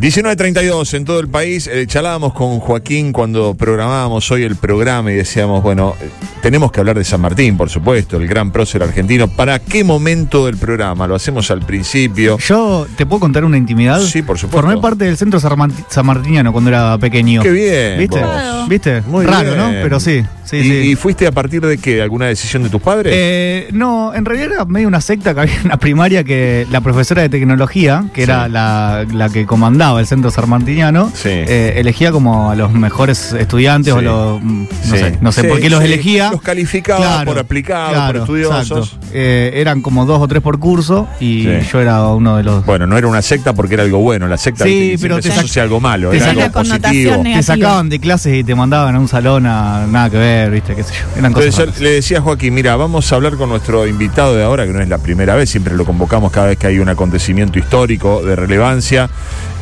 19.32 en todo el país. Eh, charlábamos con Joaquín cuando programábamos hoy el programa y decíamos, bueno, eh, tenemos que hablar de San Martín, por supuesto, el gran prócer argentino. ¿Para qué momento del programa? ¿Lo hacemos al principio? Yo, ¿te puedo contar una intimidad? Sí, por supuesto. Formé parte del centro sanmartiniano cuando era pequeño. Qué bien. ¿Viste? vos. ¿Viste? Muy Raro, bien. ¿no? Pero sí, sí, ¿Y, sí. y fuiste a partir de qué? ¿Alguna decisión de tus padres? Eh, no, en realidad era medio una secta que había una primaria que la profesora de tecnología, que era la, la que comandaba el centro sarmartiniano, Sí. eh, elegía como a los mejores estudiantes Sí. o los. mm, No Sí. sé, no sé Sí, por qué los sí. elegía. Los calificaba por aplicados, por estudiosos. Eh, eran como dos o tres por curso y Sí. yo era uno de los. Bueno, no era una secta porque era algo bueno. La secta Sí, pero te se sac- algo malo, te era algo positivo. te sacaban de clases y te mandaban a un salón a nada que ver, ¿viste? ¿Qué sé yo? Eran cosas. Entonces yo le decía a Joaquín, mira, vamos a hablar con nuestro invitado de ahora, que no es la primera vez, siempre lo convocamos cada vez que hay un acontecimiento histórico de relevancia.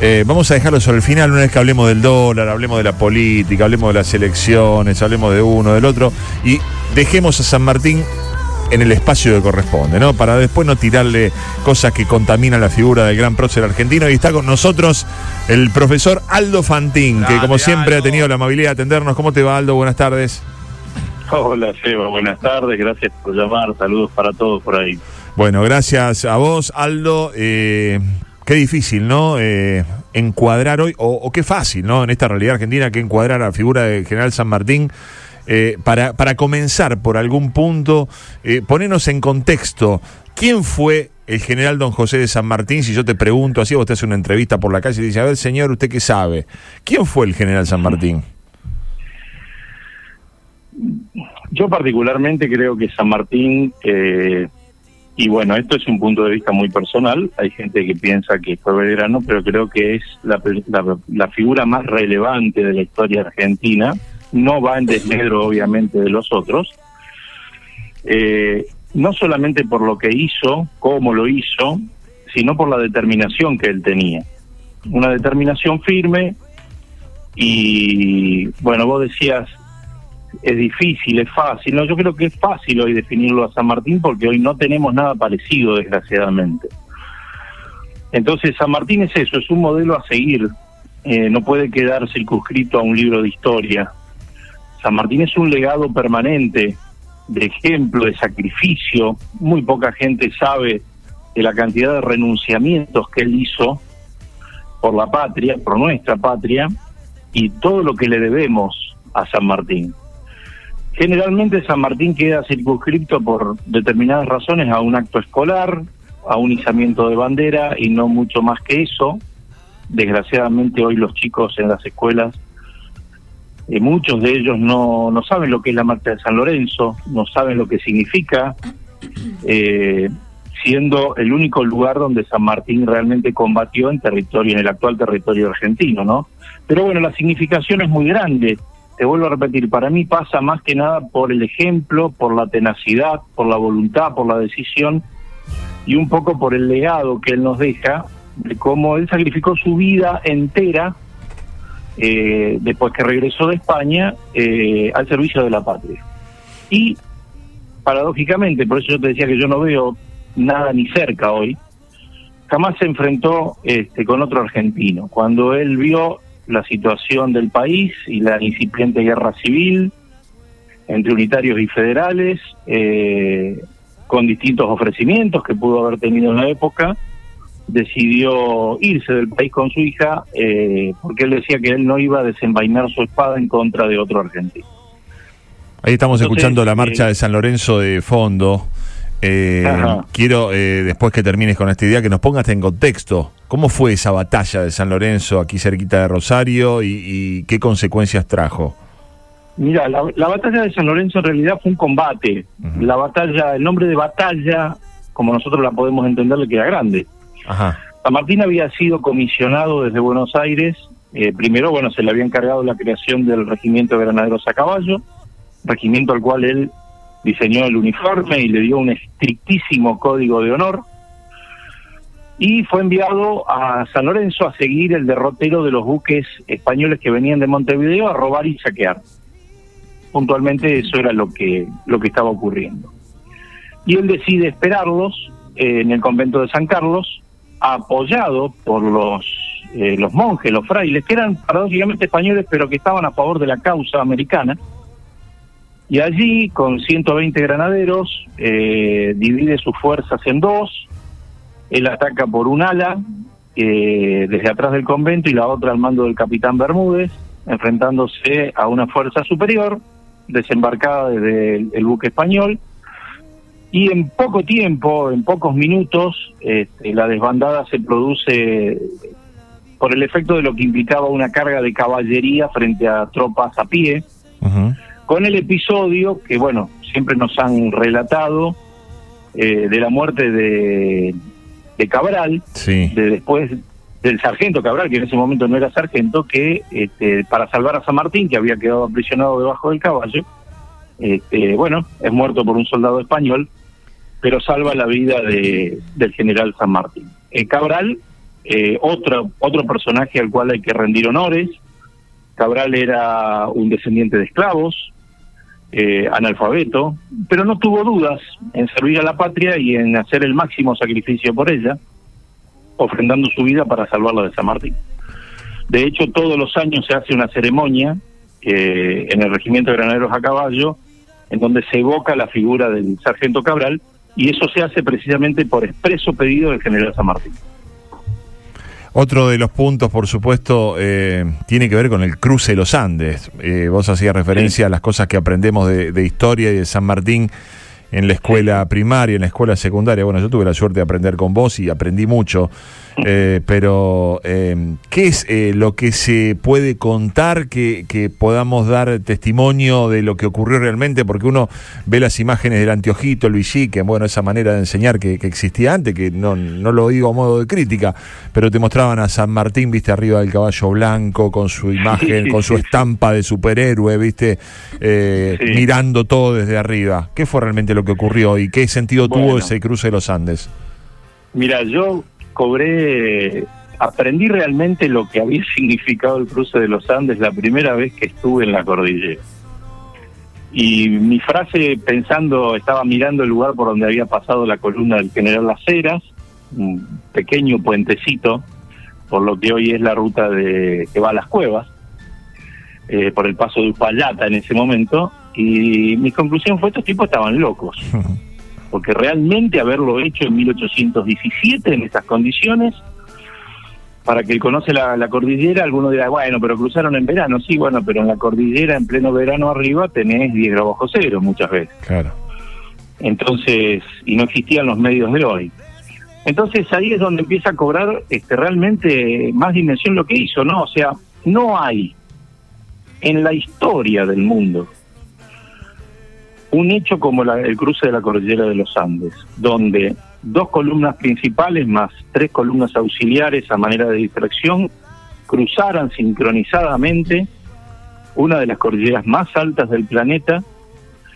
Eh, vamos a dejarlo sobre el final, una vez que hablemos del dólar, hablemos de la política, hablemos de las elecciones, hablemos de uno, del otro, y dejemos a San Martín en el espacio que corresponde, ¿no? Para después no tirarle cosas que contaminan la figura del gran prócer argentino. Y está con nosotros el profesor Aldo Fantín, que como siempre ha Aldo. tenido la amabilidad de atendernos. ¿Cómo te va, Aldo? Buenas tardes. Hola, Seba, buenas tardes, gracias por llamar, saludos para todos por ahí. Bueno, gracias a vos, Aldo. Eh, qué difícil, ¿no? Eh, encuadrar hoy, o, qué fácil, ¿no? En esta realidad argentina, que encuadrar a la figura del general San Martín. Eh, para, para comenzar por algún punto, eh, ponernos en contexto, ¿quién fue el general don José de San Martín? Si yo te pregunto así, vos te una entrevista por la calle y dices, a ver, señor, ¿usted qué sabe? ¿Quién fue el general San Martín? Yo particularmente creo que San Martín, eh, y bueno, esto es un punto de vista muy personal, hay gente que piensa que fue Belgrano, pero creo que es la, figura más relevante de la historia argentina, no va en desmedro obviamente de los otros, eh, no solamente por lo que hizo, cómo lo hizo, sino por la determinación que él tenía. Una determinación firme y, bueno, vos decías, es difícil, es fácil. No, yo creo que es fácil hoy definirlo a San Martín porque hoy no tenemos nada parecido, desgraciadamente. Entonces, San Martín es eso, es un modelo a seguir. Eh, no puede quedar circunscrito a un libro de historia. San Martín es un legado permanente de ejemplo, de sacrificio. Muy poca gente sabe de la cantidad de renunciamientos que él hizo por la patria, por nuestra patria, y todo lo que le debemos a San Martín. Generalmente San Martín queda circunscripto por determinadas razones a un acto escolar, a un izamiento de bandera y no mucho más que eso. Desgraciadamente hoy los chicos en las escuelas, eh, muchos de ellos no, no saben lo que es la marcha de San Lorenzo, no saben lo que significa, eh, siendo el único lugar donde San Martín realmente combatió en territorio, en el actual territorio argentino, ¿no? Pero bueno, la significación es muy grande. Te vuelvo a repetir, para mí pasa más que nada por el ejemplo, por la tenacidad, por la voluntad, por la decisión y un poco por el legado que él nos deja de cómo él sacrificó su vida entera eh, después que regresó de España eh, al servicio de la patria. Y paradójicamente, por eso yo te decía que yo no veo nada ni cerca hoy, jamás se enfrentó este, con otro argentino. Cuando él vio la situación del país y la incipiente guerra civil entre unitarios y federales, eh, con distintos ofrecimientos que pudo haber tenido en la época, decidió irse del país con su hija eh, porque él decía que él no iba a desenvainar su espada en contra de otro argentino. Ahí estamos Entonces, escuchando la marcha eh, de San Lorenzo de fondo. Eh, quiero, eh, después que termines con esta idea, que nos pongas en contexto. ¿Cómo fue esa batalla de San Lorenzo aquí cerquita de Rosario y, y qué consecuencias trajo? Mira, la, la batalla de San Lorenzo en realidad fue un combate. La batalla, el nombre de batalla, como nosotros la podemos entender, le queda grande. Ajá. San Martín había sido comisionado desde Buenos Aires. eh, primero, bueno, se le había encargado la creación del Regimiento de Granaderos a Caballo, regimiento al cual él diseñó el uniforme y le dio un estrictísimo código de honor. Y fue enviado a San Lorenzo a seguir el derrotero de los buques españoles que venían de Montevideo a robar y saquear. Puntualmente eso era lo que, lo que estaba ocurriendo. Y él decide esperarlos eh, en el convento de San Carlos, apoyado por los eh, los monjes, los frailes, que eran paradójicamente españoles, pero que estaban a favor de la causa americana. Y allí, con 120 granaderos, eh, divide sus fuerzas en dos. Él ataca por un ala, eh, desde atrás del convento, y la otra al mando del capitán Bermúdez, enfrentándose a una fuerza superior, desembarcada desde el buque español. Y en poco tiempo, en pocos minutos, este, la desbandada se produce por el efecto de lo que implicaba una carga de caballería frente a tropas a pie, con el episodio que, bueno, siempre nos han relatado eh, de la muerte de, de Cabral, de después del sargento Cabral, que en ese momento no era sargento, que este, para salvar a San Martín, que había quedado aprisionado debajo del caballo, este, bueno, es muerto por un soldado español pero salva la vida de, del general San Martín. Eh, Cabral, eh, otro, otro personaje al cual hay que rendir honores. Cabral era un descendiente de esclavos, eh, analfabeto, pero no tuvo dudas en servir a la patria y en hacer el máximo sacrificio por ella, ofrendando su vida para salvarla de San Martín. De hecho, todos los años se hace una ceremonia en el Regimiento de Granaderos a Caballo, en donde se evoca la figura del sargento Cabral, y eso se hace precisamente por expreso pedido del general San Martín. Otro de los puntos, por supuesto, eh, tiene que ver con el cruce de los Andes. Eh, vos hacías referencia a las cosas que aprendemos de, de, historia y de San Martín en la escuela primaria, en la escuela secundaria. Bueno, yo tuve la suerte de aprender con vos y aprendí mucho. Eh, pero, eh, ¿qué es eh, lo que se puede contar que, que, podamos dar testimonio de lo que ocurrió realmente? Porque uno ve las imágenes del anteojito, el que bueno, esa manera de enseñar que, que, existía antes, que no, no lo digo a modo de crítica, pero te mostraban a San Martín, viste, arriba del caballo blanco, con su imagen, con su estampa de superhéroe, viste, mirando todo desde arriba. ¿Qué fue realmente lo que ocurrió y qué sentido tuvo ese cruce de los Andes? Mira, yo cobré, aprendí realmente lo que había significado el cruce de los Andes la primera vez que estuve en la cordillera. Y mi frase, pensando, estaba mirando el lugar por donde había pasado la columna del general Las Heras, un pequeño puentecito, por lo que hoy es la ruta de que va a las cuevas, eh, por el paso de Upayata en ese momento, y mi conclusión fue, estos tipos estaban locos. porque realmente haberlo hecho en 1817 en estas condiciones, para que conoce la, cordillera, alguno dirá, bueno, pero cruzaron en verano, sí, bueno, pero en la cordillera en pleno verano arriba tenés 10 grados bajo cero muchas veces. Claro. Entonces, y no existían los medios de hoy. Entonces ahí es donde empieza a cobrar este, realmente más dimensión lo que hizo, ¿no? O sea, no hay en la historia del mundo un hecho como el cruce de la cordillera de los Andes, donde dos columnas principales más tres columnas auxiliares a manera de distracción cruzaran sincronizadamente una de las cordilleras más altas del planeta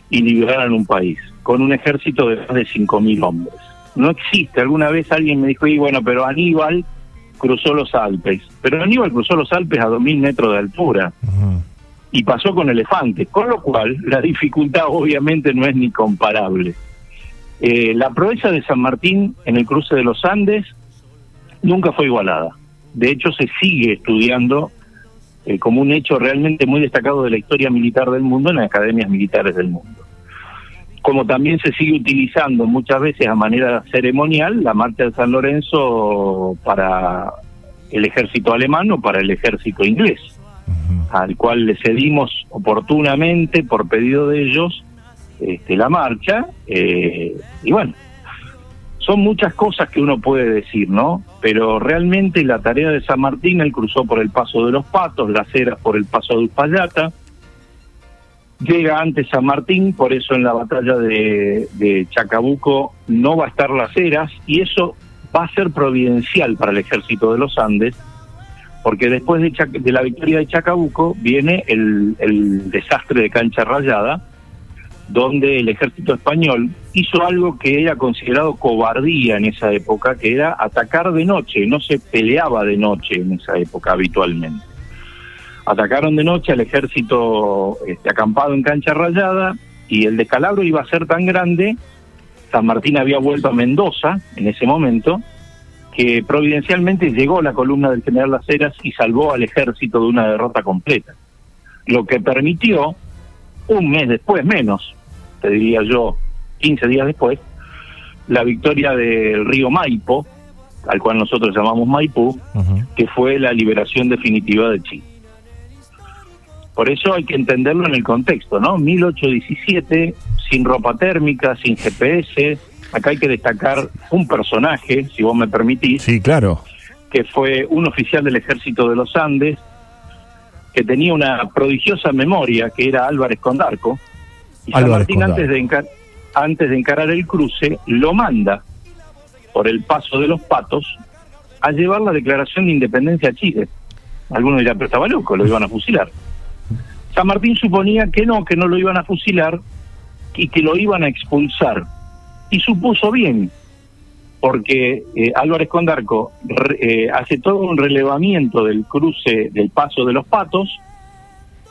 y liberaran un país, con un ejército de más de 5.000 hombres. No existe, alguna vez alguien me dijo, y bueno, pero Aníbal cruzó los Alpes, pero Aníbal cruzó los Alpes a 2.000 metros de altura y pasó con elefantes, con lo cual la dificultad obviamente no es ni comparable. Eh, la proeza de San Martín en el cruce de los Andes nunca fue igualada. De hecho, se sigue estudiando eh, como un hecho realmente muy destacado de la historia militar del mundo en las academias militares del mundo. Como también se sigue utilizando muchas veces a manera ceremonial la marcha de San Lorenzo para el ejército alemán o para el ejército inglés al cual le cedimos oportunamente por pedido de ellos este, la marcha. Eh, y bueno, son muchas cosas que uno puede decir, ¿no? Pero realmente la tarea de San Martín, él cruzó por el paso de los patos, las eras por el paso de Uspallata. Llega antes San Martín, por eso en la batalla de, de Chacabuco no va a estar las eras, y eso va a ser providencial para el ejército de los Andes, porque después de, la victoria de Chacabuco viene el, desastre de Cancha Rayada, donde el ejército español hizo algo que era considerado cobardía en esa época, que era atacar de noche, no se peleaba de noche en esa época habitualmente. Atacaron de noche al ejército este, acampado en Cancha Rayada y el descalabro iba a ser tan grande, San Martín había vuelto a Mendoza en ese momento, que providencialmente llegó la columna del general Las Heras y salvó al ejército de una derrota completa. Lo que permitió, un mes después, menos, te diría yo, 15 días después, la victoria del río Maipo, al cual nosotros llamamos Maipú, que fue la liberación definitiva de Chile. Por eso hay que entenderlo en el contexto, ¿no? 1817, sin ropa térmica, sin GPS. Acá hay que destacar un personaje, si vos me permitís. Sí, claro. Que fue un oficial del ejército de los Andes, que tenía una prodigiosa memoria, que era Álvarez Condarco. Y San Martín, antes de, antes de encarar el cruce, lo manda por el paso de los patos a llevar la declaración de independencia a Chile. Algunos dirán, pero estaba loco, lo iban a fusilar. San Martín suponía que no, que no lo iban a fusilar y que lo iban a expulsar. Y supuso bien, porque eh, Álvarez Condarco eh, hace todo un relevamiento del cruce del paso de los patos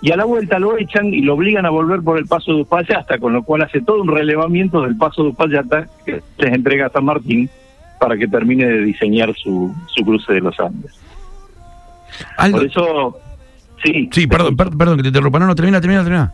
y a la vuelta lo echan y lo obligan a volver por el paso de Uspallata, con lo cual hace todo un relevamiento del paso de Uspallata que les entrega a San Martín para que termine de diseñar su, su cruce de los Andes. Por eso Sí. Sí, perdón, perdón, que te interrumpa. No, no, termina, termina, termina.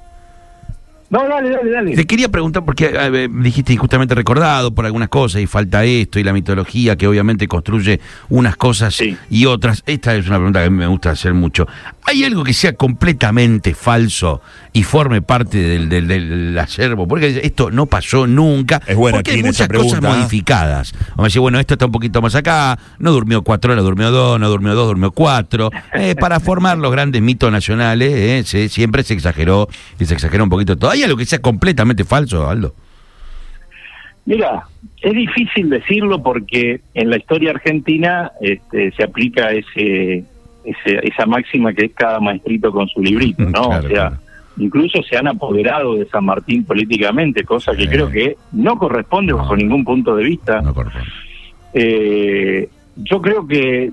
No, dale, dale, dale. Te quería preguntar, porque eh, dijiste injustamente recordado por algunas cosas y falta esto y la mitología que obviamente construye unas cosas y otras. Esta es una pregunta que a mí me gusta hacer mucho. ¿Hay algo que sea completamente falso y forme parte del, del, acervo? Porque esto no pasó nunca. Es bueno, porque hay muchas cosas modificadas. Vamos a decir, bueno, esto está un poquito más acá, no durmió cuatro horas, durmió dos, no durmió dos, durmió cuatro. Eh, para formar los grandes mitos nacionales, eh, siempre se exageró y se exageró un poquito todo. ¿Hay algo que sea completamente falso, Aldo? Mira, es difícil decirlo porque en la historia argentina este, se aplica ese esa máxima que es cada maestrito con su librito, ¿no? o sea, incluso se han apoderado de San Martín políticamente, cosa que creo que no corresponde bajo ningún punto de vista. Eh, yo creo que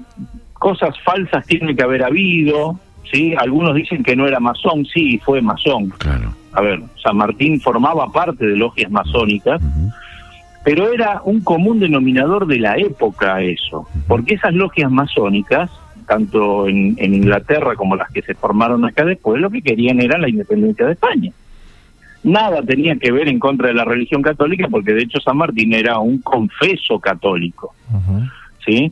cosas falsas tiene que haber habido, ¿sí? Algunos dicen que no era masón, sí, fue masón. Claro. A ver, San Martín formaba parte de logias masónicas, pero era un común denominador de la época eso, porque esas logias masónicas tanto en, Inglaterra como las que se formaron acá después, lo que querían era la independencia de España. Nada tenía que ver en contra de la religión católica, porque de hecho San Martín era un confeso católico. ¿Sí?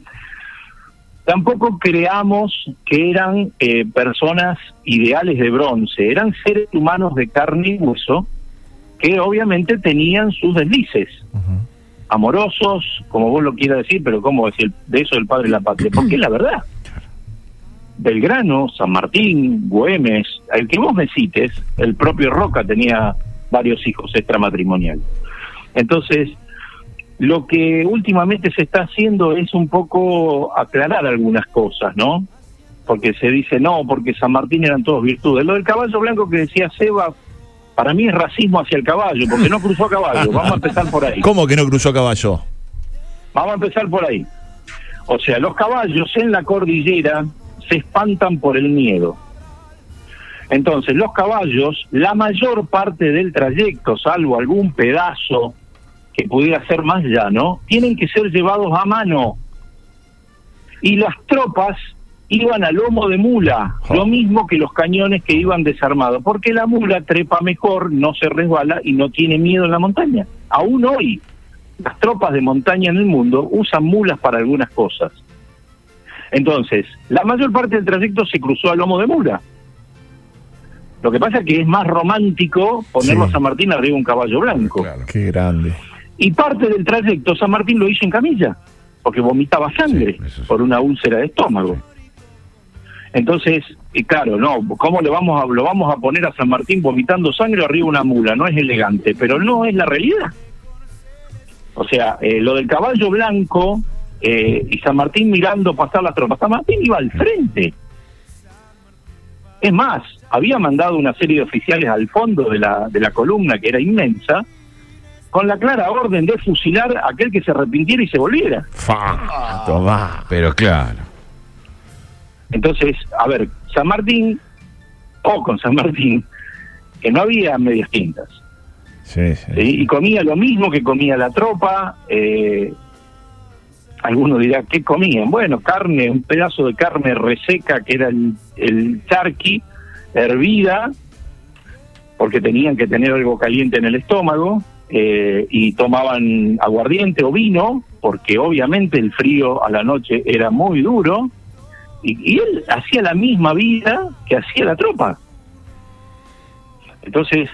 Tampoco creamos que eran eh, personas ideales de bronce, eran seres humanos de carne y hueso que obviamente tenían sus deslices. amorosos, como vos lo quieras decir, pero ¿cómo decir de eso el padre de la patria? Porque es la verdad. Belgrano, San Martín, Güemes, el que vos me cites, el propio Roca tenía varios hijos extramatrimoniales. Entonces, lo que últimamente se está haciendo es un poco aclarar algunas cosas, ¿no? Porque se dice, no, porque San Martín eran todos virtudes. Lo del caballo blanco que decía Seba, para mí es racismo hacia el caballo, porque no cruzó a caballo. Vamos a empezar por ahí. ¿Cómo que no cruzó a caballo? Vamos a empezar por ahí. O sea, los caballos en la cordillera se espantan por el miedo. Entonces, los caballos, la mayor parte del trayecto, salvo algún pedazo que pudiera ser más llano, tienen que ser llevados a mano. Y las tropas iban a lomo de mula, lo mismo que los cañones que iban desarmados, porque la mula trepa mejor, no se resbala y no tiene miedo en la montaña. Aún hoy, las tropas de montaña en el mundo usan mulas para algunas cosas. Entonces, la mayor parte del trayecto se cruzó a lomo de mula. Lo que pasa es que es más romántico ponerlo a San Martín arriba un caballo blanco. Claro, qué grande. Y parte del trayecto San Martín lo hizo en camilla, porque vomitaba sangre por una úlcera de estómago. Entonces, y claro, no, ¿cómo le vamos a, lo vamos a poner a San Martín vomitando sangre arriba de una mula? No es elegante, pero no es la realidad. O sea, eh, lo del caballo blanco eh, y San Martín mirando pasar las tropas. San Martín iba al frente. Es más, había mandado una serie de oficiales al fondo de la, de la columna, que era inmensa, con la clara orden de fusilar a aquel que se arrepintiera y se volviera. Toma, pero claro. Entonces, a ver, San Martín, o con San Martín, que no había medias tintas. Sí, Y comía lo mismo que comía la tropa, eh, alguno dirá, ¿qué comían? Bueno, carne, un pedazo de carne reseca que era el, el charqui, hervida, porque tenían que tener algo caliente en el estómago, eh, y tomaban aguardiente o vino, porque obviamente el frío a la noche era muy duro, y, él hacía la misma vida que hacía la tropa. Entonces,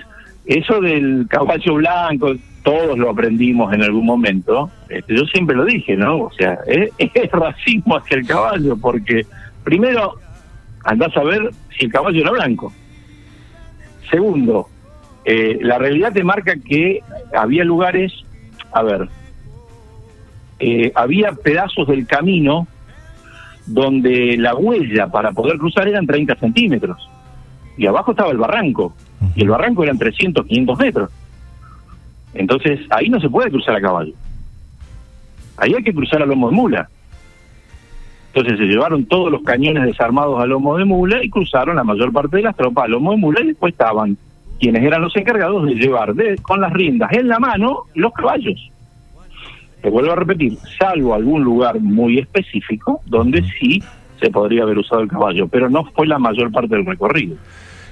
eso del caballo blanco, todos lo aprendimos en algún momento. Este, yo siempre lo dije, ¿no? O sea, es, es racismo hacia el caballo, porque primero andás a ver si el caballo era blanco. Segundo, eh, la realidad te marca que había lugares, a ver, eh, había pedazos del camino donde la huella para poder cruzar eran 30 centímetros. Y abajo estaba el barranco. Y el barranco eran 300, 500 metros. Entonces, ahí no se puede cruzar a caballo. Ahí hay que cruzar a lomo de mula. Entonces se llevaron todos los cañones desarmados a lomo de mula y cruzaron la mayor parte de las tropas a lomo de mula y después estaban quienes eran los encargados de llevar de, con las riendas en la mano los caballos. Te vuelvo a repetir, salvo algún lugar muy específico donde sí se podría haber usado el caballo, pero no fue la mayor parte del recorrido.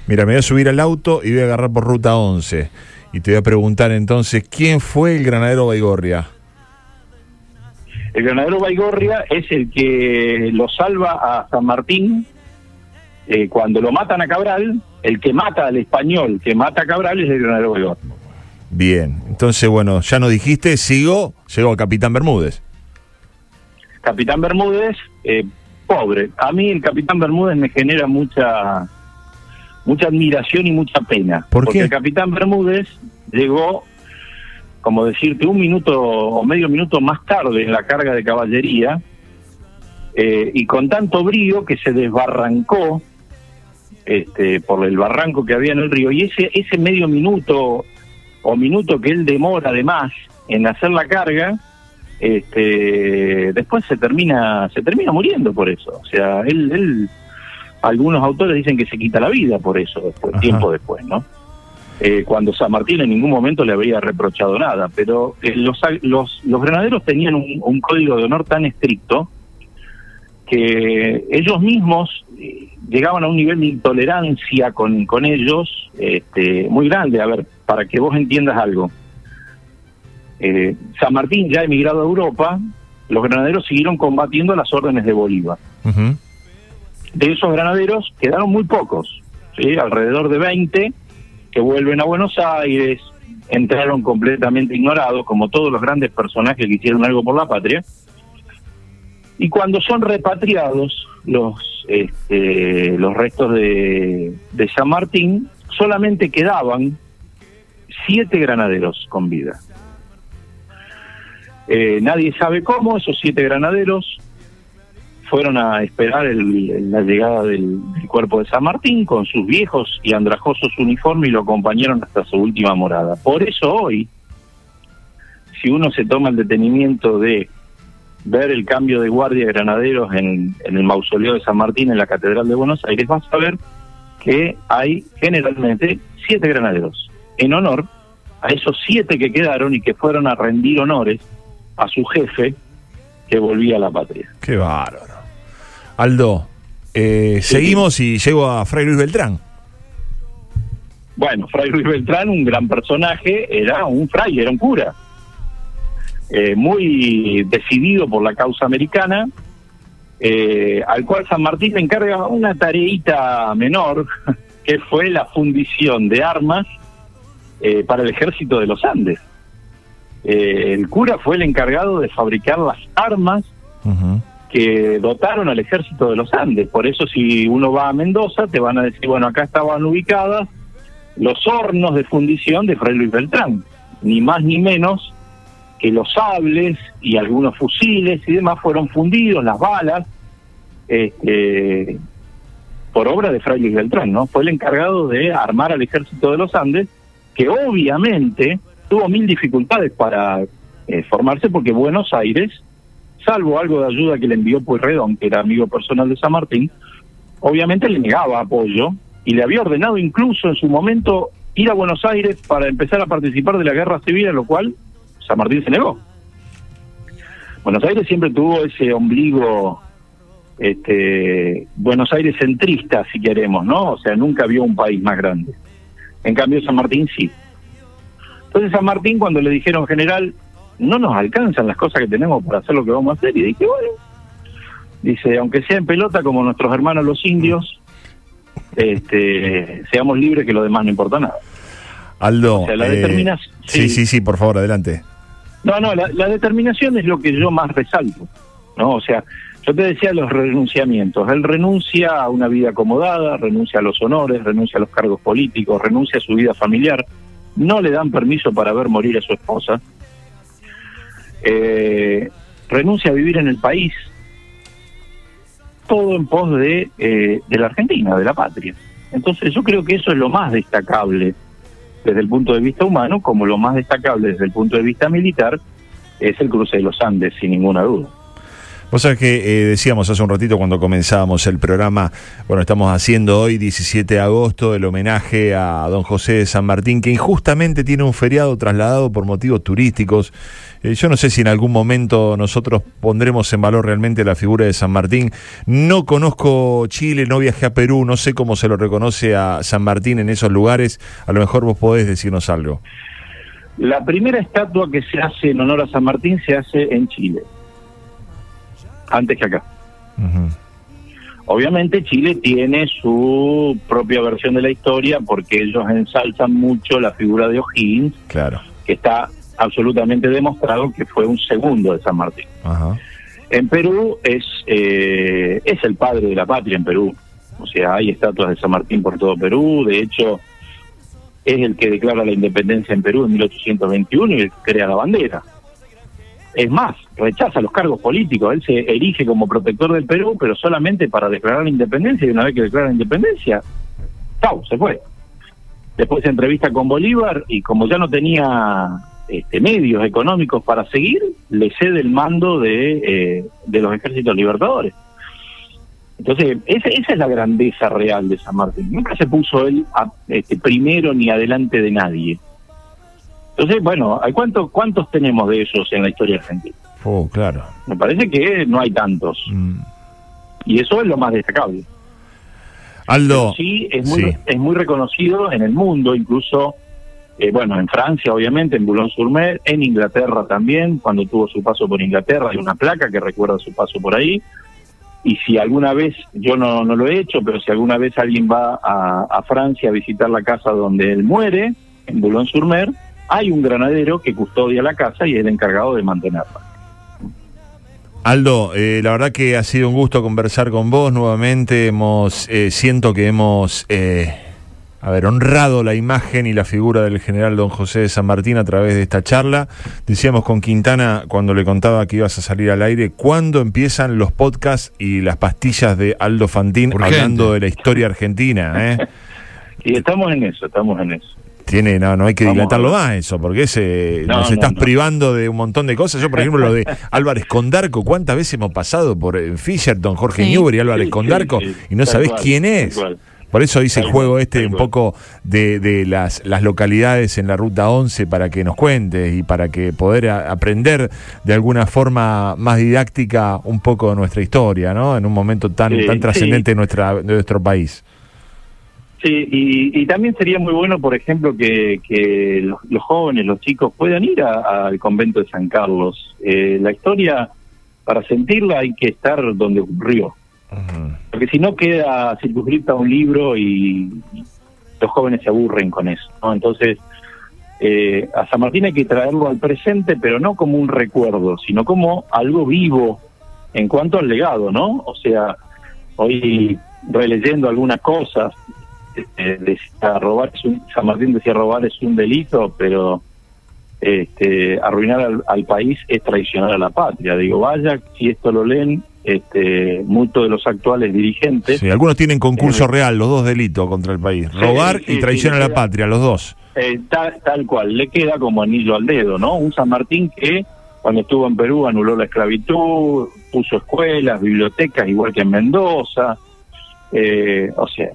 Mira, me voy a subir al auto y voy a agarrar por ruta 11. Y te voy a preguntar entonces, ¿quién fue el granadero Baigorria? El granadero Baigorria es el que lo salva a San Martín eh, cuando lo matan a Cabral. El que mata al español, que mata a Cabral, es el granadero Baigorria. Bien, entonces, bueno, ya nos dijiste, sigo, llegó Capitán Bermúdez. Capitán Bermúdez, eh, pobre. A mí el Capitán Bermúdez me genera mucha mucha admiración y mucha pena. ¿Por porque qué? el capitán Bermúdez llegó, como decirte, un minuto o medio minuto más tarde en la carga de caballería eh, y con tanto brío que se desbarrancó este, por el barranco que había en el río y ese ese medio minuto o minuto que él demora además en hacer la carga este después se termina se termina muriendo por eso o sea él él algunos autores dicen que se quita la vida por eso, después, Ajá. tiempo después, ¿no? Eh, cuando San Martín en ningún momento le había reprochado nada, pero eh, los, los, los granaderos tenían un, un código de honor tan estricto que ellos mismos eh, llegaban a un nivel de intolerancia con, con ellos este, muy grande. A ver, para que vos entiendas algo. Eh, San Martín ya emigrado a Europa, los granaderos siguieron combatiendo las órdenes de Bolívar de esos granaderos quedaron muy pocos, ¿sí? alrededor de 20 que vuelven a Buenos Aires, entraron completamente ignorados, como todos los grandes personajes que hicieron algo por la patria. Y cuando son repatriados los, este, los restos de, de San Martín, solamente quedaban siete granaderos con vida. Eh, nadie sabe cómo esos siete granaderos fueron a esperar el- la llegada del, del cuerpo de San Martín con sus viejos y andrajosos uniformes y lo acompañaron hasta su última morada. Por eso hoy, si uno se toma el detenimiento de ver el cambio de guardia de granaderos en, en el mausoleo de San Martín en la Catedral de Buenos Aires, vas a ver que hay generalmente siete granaderos en honor a esos siete que quedaron y que fueron a rendir honores a su jefe que volvía a la patria. Qué bárbaro. Aldo, eh, seguimos y llego a Fray Luis Beltrán. Bueno, Fray Luis Beltrán, un gran personaje, era un fray, era un cura. Eh, muy decidido por la causa americana, eh, al cual San Martín le encarga una tareita menor, que fue la fundición de armas eh, para el ejército de los Andes. Eh, el cura fue el encargado de fabricar las armas que dotaron al ejército de los Andes. Por eso si uno va a Mendoza te van a decir, bueno, acá estaban ubicadas los hornos de fundición de Fray Luis Beltrán, ni más ni menos que los sables y algunos fusiles y demás fueron fundidos, las balas, este, por obra de Fray Luis Beltrán, ¿no? Fue el encargado de armar al ejército de los Andes, que obviamente tuvo mil dificultades para eh, formarse porque Buenos Aires, salvo algo de ayuda que le envió Pueyrredón, que era amigo personal de San Martín, obviamente le negaba apoyo y le había ordenado incluso en su momento ir a Buenos Aires para empezar a participar de la guerra civil, a lo cual San Martín se negó. Buenos Aires siempre tuvo ese ombligo este, Buenos Aires centrista, si queremos, ¿no? O sea, nunca vio un país más grande. En cambio, San Martín sí. Entonces, San Martín, cuando le dijeron, general, no nos alcanzan las cosas que tenemos para hacer lo que vamos a hacer, y dije, bueno, dice, aunque sea en pelota como nuestros hermanos los indios, este, seamos libres que lo demás no importa nada. Aldo, eh, sí, sí, sí, por favor, adelante. No, no, la, la determinación es lo que yo más resalto, ¿no? O sea, yo te decía los renunciamientos. Él renuncia a una vida acomodada, renuncia a los honores, renuncia a los cargos políticos, renuncia a su vida familiar. No le dan permiso para ver morir a su esposa. Eh, renuncia a vivir en el país. Todo en pos de, eh, de la Argentina, de la patria. Entonces yo creo que eso es lo más destacable desde el punto de vista humano, como lo más destacable desde el punto de vista militar es el cruce de los Andes, sin ninguna duda. Vos sabés que eh, decíamos hace un ratito cuando comenzábamos el programa, bueno, estamos haciendo hoy, 17 de agosto, el homenaje a don José de San Martín, que injustamente tiene un feriado trasladado por motivos turísticos. Eh, yo no sé si en algún momento nosotros pondremos en valor realmente la figura de San Martín. No conozco Chile, no viajé a Perú, no sé cómo se lo reconoce a San Martín en esos lugares. A lo mejor vos podés decirnos algo. La primera estatua que se hace en honor a San Martín se hace en Chile antes que acá. Obviamente Chile tiene su propia versión de la historia porque ellos ensalzan mucho la figura de O'Higgins, claro. que está absolutamente demostrado que fue un segundo de San Martín. En Perú es, eh, es el padre de la patria en Perú. O sea, hay estatuas de San Martín por todo Perú. De hecho, es el que declara la independencia en Perú en 1821 y el que crea la bandera. Es más, rechaza los cargos políticos. Él se erige como protector del Perú, pero solamente para declarar la independencia. Y una vez que declara la independencia, ¡chau! Se fue. Después se entrevista con Bolívar y como ya no tenía este, medios económicos para seguir, le cede el mando de, eh, los ejércitos libertadores. Entonces, esa, esa, es la grandeza real de San Martín. Nunca se puso él este, primero ni adelante de nadie. Entonces, bueno, ¿cuántos, ¿cuántos tenemos de esos en la historia argentina? Oh, claro. Me parece que no hay tantos. Mm. Y eso es lo más destacable. Aldo. sí, es muy, es muy reconocido en el mundo, incluso, eh, bueno, en Francia, obviamente, en Boulogne-sur-Mer, en Inglaterra también, cuando tuvo su paso por Inglaterra, hay una placa que recuerda su paso por ahí. Y si alguna vez, yo no, no lo he hecho, pero si alguna vez alguien va a, a Francia a visitar la casa donde él muere, en Boulogne-sur-Mer, hay un granadero que custodia la casa y es el encargado de mantenerla. Aldo, eh, la verdad que ha sido un gusto conversar con vos nuevamente. Hemos, eh, siento que hemos, eh, a ver, honrado la imagen y la figura del general Don José de San Martín a través de esta charla. Decíamos con Quintana cuando le contaba que ibas a salir al aire, ¿cuándo empiezan los podcasts y las pastillas de Aldo Fantín hablando de la historia argentina? y estamos en eso, estamos en eso tiene, no, no hay que dilatarlo más eso, porque ese, nos estás privando de un montón de cosas. Yo, por ejemplo, lo de Álvarez Condarco, ¿cuántas veces hemos pasado por eh, Fisherton, Jorge sí. y Álvarez Condarco y no sabés quién es? Por eso hice el juego este un poco de, de las, las localidades en la Ruta 11 para que nos cuentes y para que poder aprender de alguna forma más didáctica un poco de nuestra historia, ¿no? En un momento tan, tan trascendente de, nuestra, de nuestro país. Sí, y, también sería muy bueno, por ejemplo, que, que los, jóvenes, los chicos puedan ir al convento de San Carlos. Eh, la historia, para sentirla hay que estar donde ocurrió. Porque si no queda circunscrita un libro y los jóvenes se aburren con eso. ¿no? Entonces, eh, a San Martín hay que traerlo al presente, pero no como un recuerdo, sino como algo vivo en cuanto al legado, ¿no? O sea, hoy releyendo algunas cosas, eh, decía robar San Martín decía robar es un delito, pero este, arruinar al, país es traicionar a la patria. Digo, vaya, si esto lo leen este, muchos de los actuales dirigentes. Sí, algunos tienen concurso eh, real, los dos delitos contra el país. Robar y traicionar a la patria, los dos. Eh, tal, tal cual, le queda como anillo al dedo, ¿no? Un San Martín que cuando estuvo en Perú anuló la esclavitud, puso escuelas, bibliotecas, igual que en Mendoza. o sea,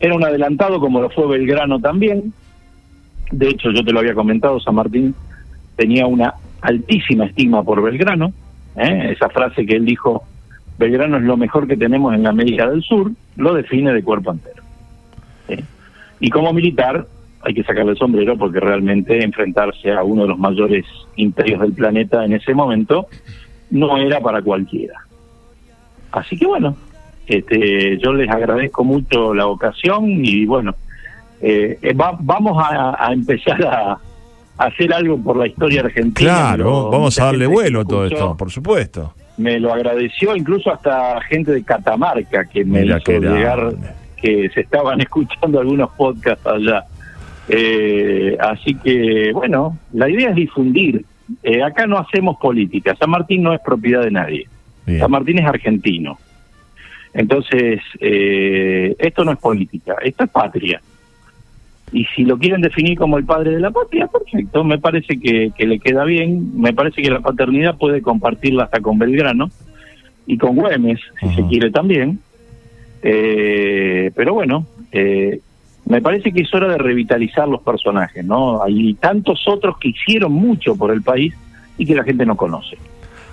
era un adelantado como lo fue Belgrano también. De hecho, yo te lo había comentado, San Martín tenía una altísima estima por Belgrano, ¿eh? esa frase que él dijo, Belgrano es lo mejor que tenemos en la América del Sur, lo define de cuerpo entero. Y como militar hay que sacarle el sombrero porque realmente enfrentarse a uno de los mayores imperios del planeta en ese momento no era para cualquiera. Así que bueno, este, yo les agradezco mucho la ocasión y bueno, eh, va- vamos a, a empezar a, a hacer algo por la historia argentina. Claro, Lo- vamos a darle que vuelo a todo esto, por supuesto. Me lo agradeció incluso hasta gente de Catamarca que me Mira hizo qué llegar que se estaban escuchando algunos podcasts allá. Eh, así que, bueno, la idea es difundir. Eh, acá no hacemos política. San Martín no es propiedad de nadie. Bien. San Martín es argentino. Entonces, eh, esto no es política, esto es patria. Y si lo quieren definir como el padre de la patria, perfecto, me parece que, que le queda bien, me parece que la paternidad puede compartirla hasta con Belgrano y con Güemes, si se quiere también. Eh, pero bueno, eh, me parece que es hora de revitalizar los personajes, ¿no? Hay tantos otros que hicieron mucho por el país y que la gente no conoce.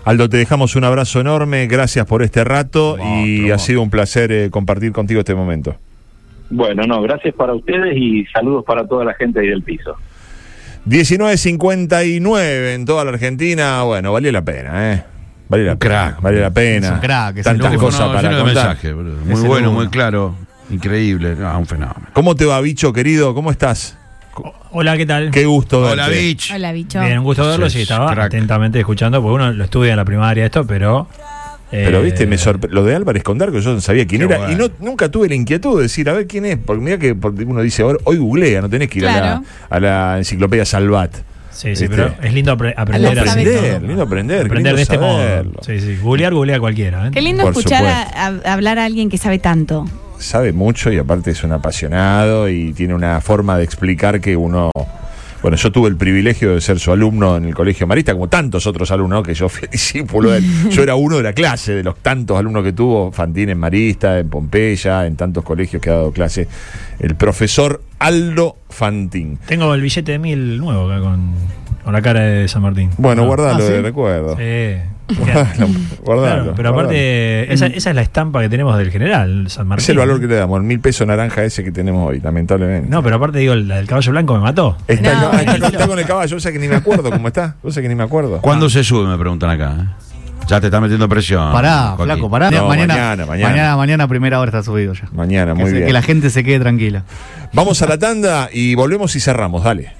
Aldo, te dejamos un abrazo enorme, gracias por este rato y ha sido un placer eh, compartir contigo este momento. Bueno, no, gracias para ustedes y saludos para toda la gente ahí del piso. 19.59 en toda la Argentina, bueno, valió la pena, ¿eh? Valió la crack. valió la pena. Es un crack, es Tantas cosas para lleno de contar. mensajes, boludo. Muy Es bueno, muy claro, increíble, no, un fenómeno. ¿Cómo te va, bicho querido? ¿Cómo estás? Hola, ¿qué tal? Qué gusto Hola, verte. Beach. Hola, bicho. Bien, un gusto verlo. Sí, estaba crack. atentamente escuchando, porque uno lo estudia en la primaria esto, pero. eh, Pero viste, me lo de Álvarez Condarco, yo no sabía quién Qué era y no, nunca tuve la inquietud de decir, a ver quién es, porque mira que porque uno dice, ahora, hoy googlea, no tenés que ir a, la, a la enciclopedia Salvat. Sí, sí, pero es lindo apre- aprender Lindo así. aprender, ¿no? lindo aprender, Aprender lindo de este saberlo. modo. Sí, sí. Googlear, googlea cualquiera. ¿eh? Qué lindo Por escuchar a- hablar a alguien que sabe tanto. Sabe mucho y aparte es un apasionado y tiene una forma de explicar que uno... Bueno, yo tuve el privilegio de ser su alumno en el Colegio Marista, como tantos otros alumnos, que yo fui discípulo de él. Yo era uno de la clase, de los tantos alumnos que tuvo Fantín en Marista, en Pompeya, en tantos colegios que ha dado clase. El profesor Aldo Fantín. Tengo el billete de mil nuevo acá con, con la cara de San Martín. Bueno, Ah, guardalo ¿Ah, sí? de recuerdo. Sí. Guardalo, guardalo, Claro, pero aparte, esa, esa es la estampa que tenemos del general, San Martín. Es el valor que le damos, el mil pesos naranja ese que tenemos hoy, lamentablemente. No, pero aparte digo, la del caballo blanco me mató. Está, No, está con el caballo, o sea que ni me acuerdo cómo está. O sea que ni me acuerdo. ¿Cuándo se sube? Me preguntan acá. ¿eh? Ya te está metiendo presión. Pará, Joaquín. flaco, pará. No, mañana, mañana, mañana, mañana. mañana, a primera hora está subido ya. Mañana, que, muy se- bien. que la gente se quede tranquila. Vamos a la tanda y volvemos y cerramos, dale.